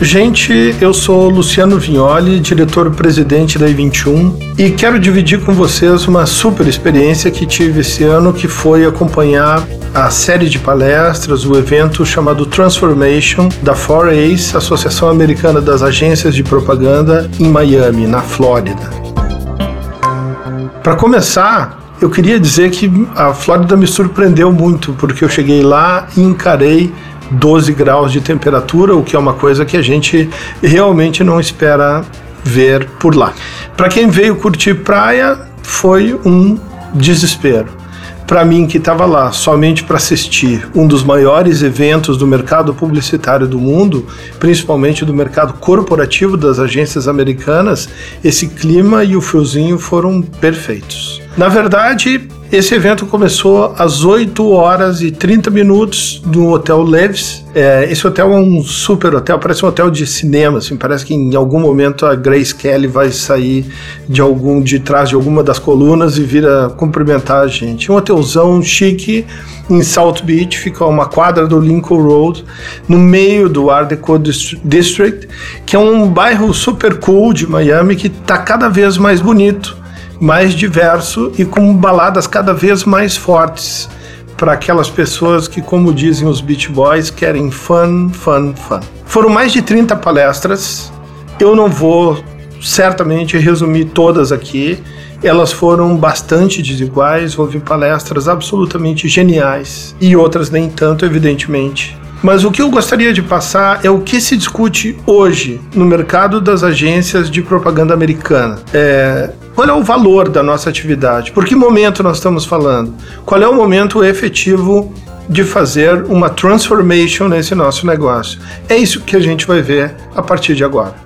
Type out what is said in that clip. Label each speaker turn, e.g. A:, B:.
A: Gente, eu sou Luciano Vignoli, diretor-presidente da I21 e quero dividir com vocês uma super experiência que tive esse ano, que foi acompanhar a série de palestras, o evento chamado Transformation da 4ACE, Associação Americana das Agências de Propaganda, em Miami, na Flórida. Para começar, eu queria dizer que a Flórida me surpreendeu muito, porque eu cheguei lá e encarei 12 graus de temperatura, o que é uma coisa que a gente realmente não espera ver por lá. Para quem veio curtir praia, foi um desespero. Para mim, que estava lá somente para assistir um dos maiores eventos do mercado publicitário do mundo, principalmente do mercado corporativo das agências americanas, esse clima e o friozinho foram perfeitos. Na verdade, esse evento começou às 8 horas e 30 minutos no Hotel Leves. É, esse hotel é um super hotel, parece um hotel de cinema, assim, parece que em algum momento a Grace Kelly vai sair de algum de trás de alguma das colunas e vir a cumprimentar a gente. Um hotelzão chique em South Beach, fica uma quadra do Lincoln Road, no meio do Art Deco District, que é um bairro super cool de Miami que está cada vez mais bonito mais diverso e com baladas cada vez mais fortes para aquelas pessoas que, como dizem os Beach Boys, querem fun, fun, fun. Foram mais de 30 palestras. Eu não vou certamente resumir todas aqui. Elas foram bastante desiguais, houve palestras absolutamente geniais e outras nem tanto, evidentemente. Mas o que eu gostaria de passar é o que se discute hoje no mercado das agências de propaganda americana. É, qual é o valor da nossa atividade? Por que momento nós estamos falando? Qual é o momento efetivo de fazer uma transformation nesse nosso negócio? É isso que a gente vai ver a partir de agora.